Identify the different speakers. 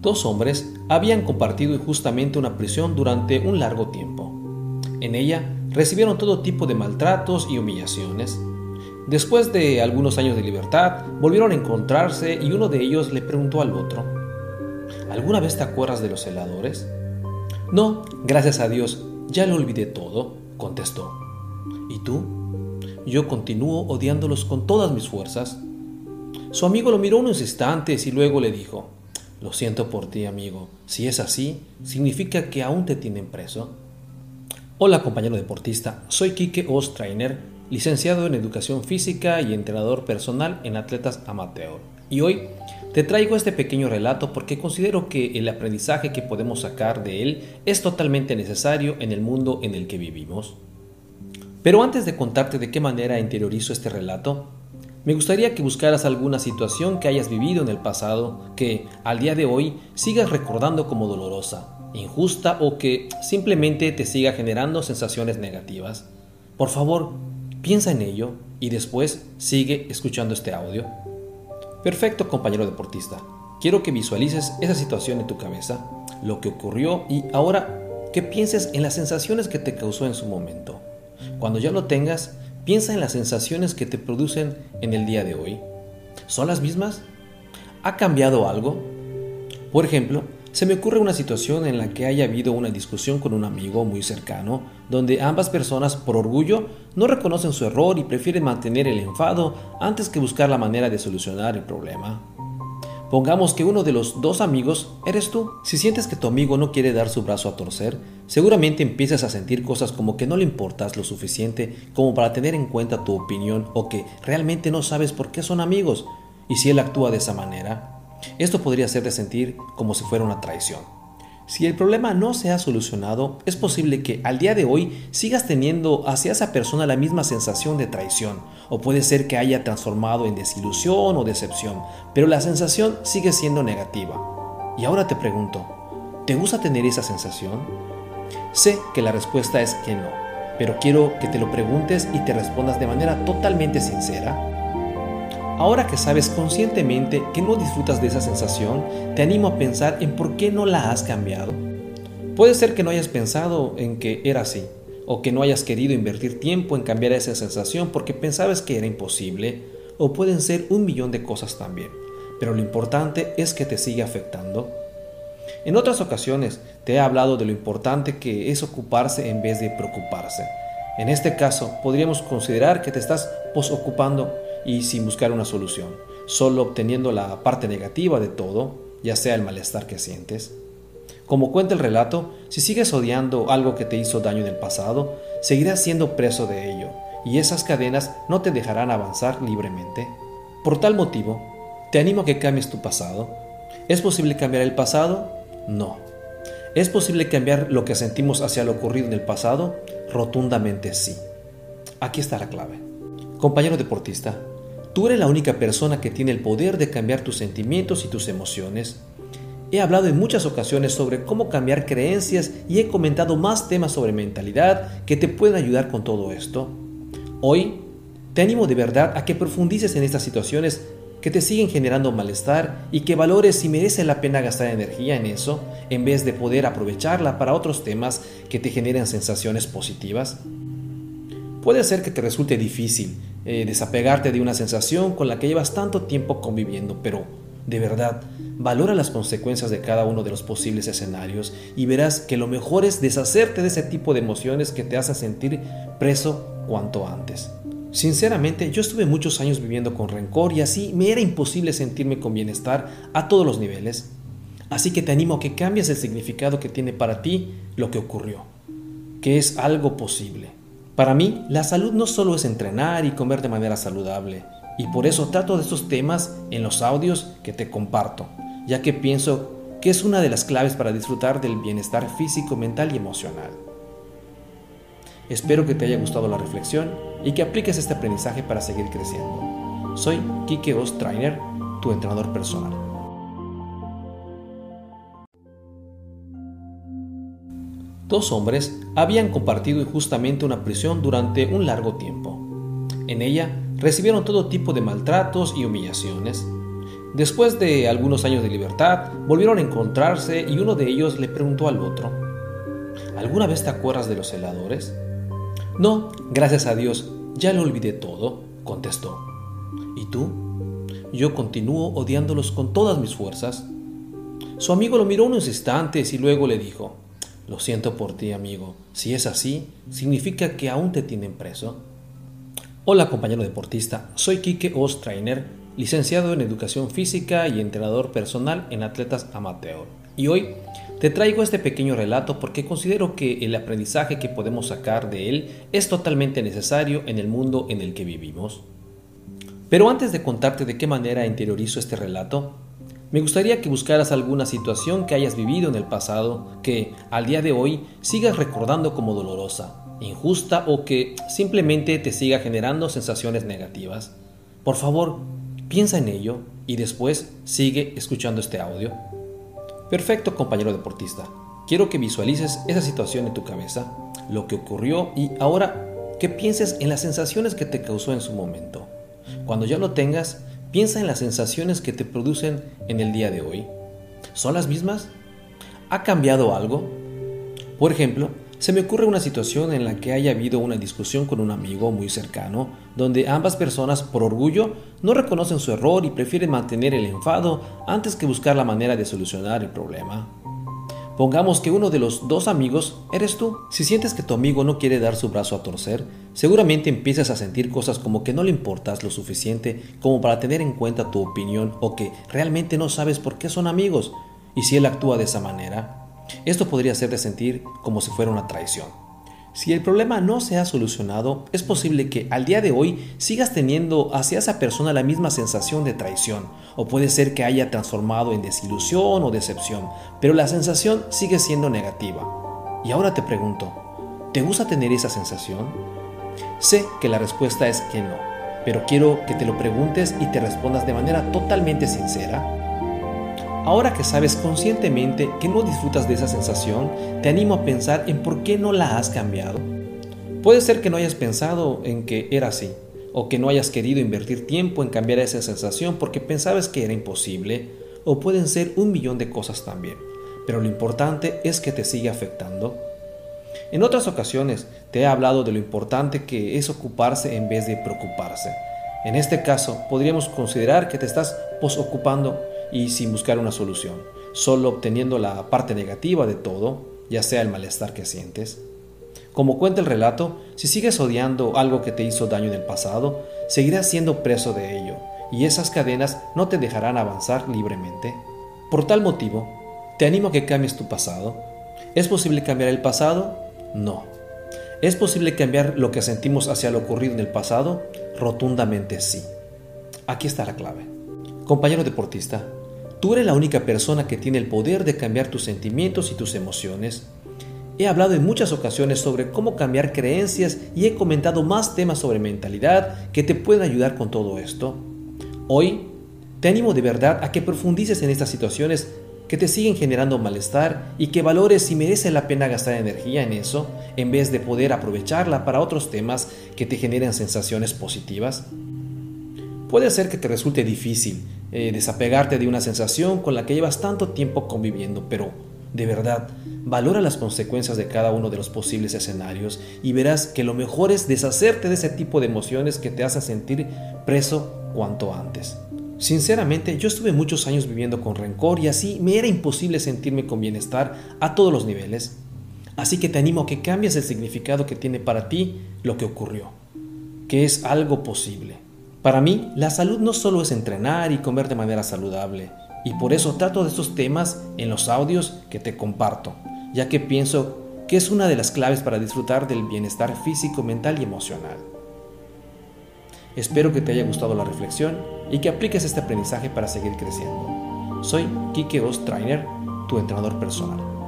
Speaker 1: Dos hombres habían compartido injustamente una prisión durante un largo tiempo. En ella recibieron todo tipo de maltratos y humillaciones. Después de algunos años de libertad, volvieron a encontrarse y uno de ellos le preguntó al otro, ¿Alguna vez te acuerdas de los celadores? No, gracias a Dios, ya lo olvidé todo, contestó. ¿Y tú? Yo continúo odiándolos con todas mis fuerzas. Su amigo lo miró unos instantes y luego le dijo, lo siento por ti, amigo. Si es así, significa que aún te tienen preso. Hola, compañero deportista. Soy Kike Ostrainer, licenciado en Educación Física y entrenador personal en atletas amateur. Y hoy te traigo este pequeño relato porque considero que el aprendizaje que podemos sacar de él es totalmente necesario en el mundo en el que vivimos. Pero antes de contarte de qué manera interiorizo este relato, me gustaría que buscaras alguna situación que hayas vivido en el pasado que al día de hoy sigas recordando como dolorosa, injusta o que simplemente te siga generando sensaciones negativas. Por favor, piensa en ello y después sigue escuchando este audio. Perfecto, compañero deportista. Quiero que visualices esa situación en tu cabeza, lo que ocurrió y ahora que pienses en las sensaciones que te causó en su momento. Cuando ya lo tengas, Piensa en las sensaciones que te producen en el día de hoy. ¿Son las mismas? ¿Ha cambiado algo? Por ejemplo, se me ocurre una situación en la que haya habido una discusión con un amigo muy cercano, donde ambas personas por orgullo no reconocen su error y prefieren mantener el enfado antes que buscar la manera de solucionar el problema. Pongamos que uno de los dos amigos eres tú. Si sientes que tu amigo no quiere dar su brazo a torcer, seguramente empiezas a sentir cosas como que no le importas lo suficiente como para tener en cuenta tu opinión o que realmente no sabes por qué son amigos. Y si él actúa de esa manera, esto podría hacerte sentir como si fuera una traición. Si el problema no se ha solucionado, es posible que al día de hoy sigas teniendo hacia esa persona la misma sensación de traición, o puede ser que haya transformado en desilusión o decepción, pero la sensación sigue siendo negativa. Y ahora te pregunto, ¿te gusta tener esa sensación? Sé que la respuesta es que no, pero quiero que te lo preguntes y te respondas de manera totalmente sincera Ahora que sabes conscientemente que no disfrutas de esa sensación, te animo a pensar en por qué no la has cambiado. Puede ser que no hayas pensado en que era así, o que no hayas querido invertir tiempo en cambiar esa sensación porque pensabas que era imposible, o pueden ser un millón de cosas también, pero lo importante es que te sigue afectando. En otras ocasiones te he hablado de lo importante que es ocuparse en vez de preocuparse. En este caso, podríamos considerar que te estás posocupando y sin buscar una solución, solo obteniendo la parte negativa de todo, ya sea el malestar que sientes. Como cuenta el relato, si sigues odiando algo que te hizo daño en el pasado, seguirás siendo preso de ello, y esas cadenas no te dejarán avanzar libremente. Por tal motivo, te animo a que cambies tu pasado. ¿Es posible cambiar el pasado? No. ¿Es posible cambiar lo que sentimos hacia lo ocurrido en el pasado? Rotundamente sí. Aquí está la clave. Compañero deportista, Tú eres la única persona que tiene el poder de cambiar tus sentimientos y tus emociones. He hablado en muchas ocasiones sobre cómo cambiar creencias y he comentado más temas sobre mentalidad que te pueden ayudar con todo esto. Hoy te animo de verdad a que profundices en estas situaciones que te siguen generando malestar y que valores si merece la pena gastar energía en eso en vez de poder aprovecharla para otros temas que te generen sensaciones positivas. Puede ser que te resulte difícil eh, desapegarte de una sensación con la que llevas tanto tiempo conviviendo, pero de verdad, valora las consecuencias de cada uno de los posibles escenarios y verás que lo mejor es deshacerte de ese tipo de emociones que te hacen sentir preso cuanto antes. Sinceramente, yo estuve muchos años viviendo con rencor y así me era imposible sentirme con bienestar a todos los niveles. Así que te animo a que cambies el significado que tiene para ti lo que ocurrió, que es algo posible. Para mí, la salud no solo es entrenar y comer de manera saludable, y por eso trato de estos temas en los audios que te comparto, ya que pienso que es una de las claves para disfrutar del bienestar físico, mental y emocional. Espero que te haya gustado la reflexión y que apliques este aprendizaje para seguir creciendo. Soy Kike Ostrainer, tu entrenador personal. Dos hombres habían compartido injustamente una prisión durante un largo tiempo. En ella recibieron todo tipo de maltratos y humillaciones. Después de algunos años de libertad, volvieron a encontrarse y uno de ellos le preguntó al otro, ¿Alguna vez te acuerdas de los heladores? No, gracias a Dios, ya lo olvidé todo, contestó. ¿Y tú? Yo continúo odiándolos con todas mis fuerzas. Su amigo lo miró unos instantes y luego le dijo, Lo siento por ti, amigo. Si es así, significa que aún te tienen preso. Hola, compañero deportista. Soy Kike Ostrainer, licenciado en Educación Física y entrenador personal en atletas amateur. Y hoy te traigo este pequeño relato porque considero que el aprendizaje que podemos sacar de él es totalmente necesario en el mundo en el que vivimos. Pero antes de contarte de qué manera interiorizo este relato, me gustaría que buscaras alguna situación que hayas vivido en el pasado que al día de hoy sigas recordando como dolorosa, injusta o que simplemente te siga generando sensaciones negativas. Por favor, piensa en ello y después sigue escuchando este audio. Perfecto, compañero deportista. Quiero que visualices esa situación en tu cabeza, lo que ocurrió y ahora que pienses en las sensaciones que te causó en su momento. Cuando ya lo tengas, piensa en las sensaciones que te producen en el día de hoy. ¿Son las mismas? ¿Ha cambiado algo? Por ejemplo, se me ocurre una situación en la que haya habido una discusión con un amigo muy cercano, donde ambas personas por orgullo no reconocen su error y prefieren mantener el enfado antes que buscar la manera de solucionar el problema. Pongamos que uno de los dos amigos eres tú. Si sientes que tu amigo no quiere dar su brazo a torcer, seguramente empiezas a sentir cosas como que no le importas lo suficiente como para tener en cuenta tu opinión o que realmente no sabes por qué son amigos. Y si él actúa de esa manera, esto podría hacerte sentir como si fuera una traición. Si el problema no se ha solucionado, es posible que al día de hoy sigas teniendo hacia esa persona la misma sensación de traición, o puede ser que haya transformado en desilusión o decepción, pero la sensación sigue siendo negativa. Y ahora te pregunto, ¿te gusta tener esa sensación? Sé que la respuesta es que no, pero quiero que te lo preguntes y te respondas de manera totalmente sincera Ahora que sabes conscientemente que no disfrutas de esa sensación, te animo a pensar en por qué no la has cambiado. Puede ser que no hayas pensado en que era así, o que no hayas querido invertir tiempo en cambiar esa sensación porque pensabas que era imposible, o pueden ser un millón de cosas también, pero lo importante es que te sigue afectando. En otras ocasiones te he hablado de lo importante que es ocuparse en vez de preocuparse. En este caso, podríamos considerar que te estás posocupando y sin buscar una solución, solo obteniendo la parte negativa de todo, ya sea el malestar que sientes. Como cuenta el relato, si sigues odiando algo que te hizo daño en el pasado, seguirás siendo preso de ello, y esas cadenas no te dejarán avanzar libremente. Por tal motivo, te animo a que cambies tu pasado. ¿Es posible cambiar el pasado? No. ¿Es posible cambiar lo que sentimos hacia lo ocurrido en el pasado? Rotundamente sí. Aquí está la clave. Compañero deportista, Tú eres la única persona que tiene el poder de cambiar tus sentimientos y tus emociones. He hablado en muchas ocasiones sobre cómo cambiar creencias y he comentado más temas sobre mentalidad que te pueden ayudar con todo esto. Hoy te animo de verdad a que profundices en estas situaciones que te siguen generando malestar y que valores si merece la pena gastar energía en eso en vez de poder aprovecharla para otros temas que te generen sensaciones positivas. Puede ser que te resulte difícil eh, desapegarte de una sensación con la que llevas tanto tiempo conviviendo, pero de verdad, valora las consecuencias de cada uno de los posibles escenarios y verás que lo mejor es deshacerte de ese tipo de emociones que te hacen sentir preso cuanto antes. Sinceramente, yo estuve muchos años viviendo con rencor y así me era imposible sentirme con bienestar a todos los niveles. Así que te animo a que cambies el significado que tiene para ti lo que ocurrió, que es algo posible. Para mí, la salud no solo es entrenar y comer de manera saludable, y por eso trato de estos temas en los audios que te comparto, ya que pienso que es una de las claves para disfrutar del bienestar físico, mental y emocional. Espero que te haya gustado la reflexión y que apliques este aprendizaje para seguir creciendo. Soy Kike Ostrainer, tu entrenador personal.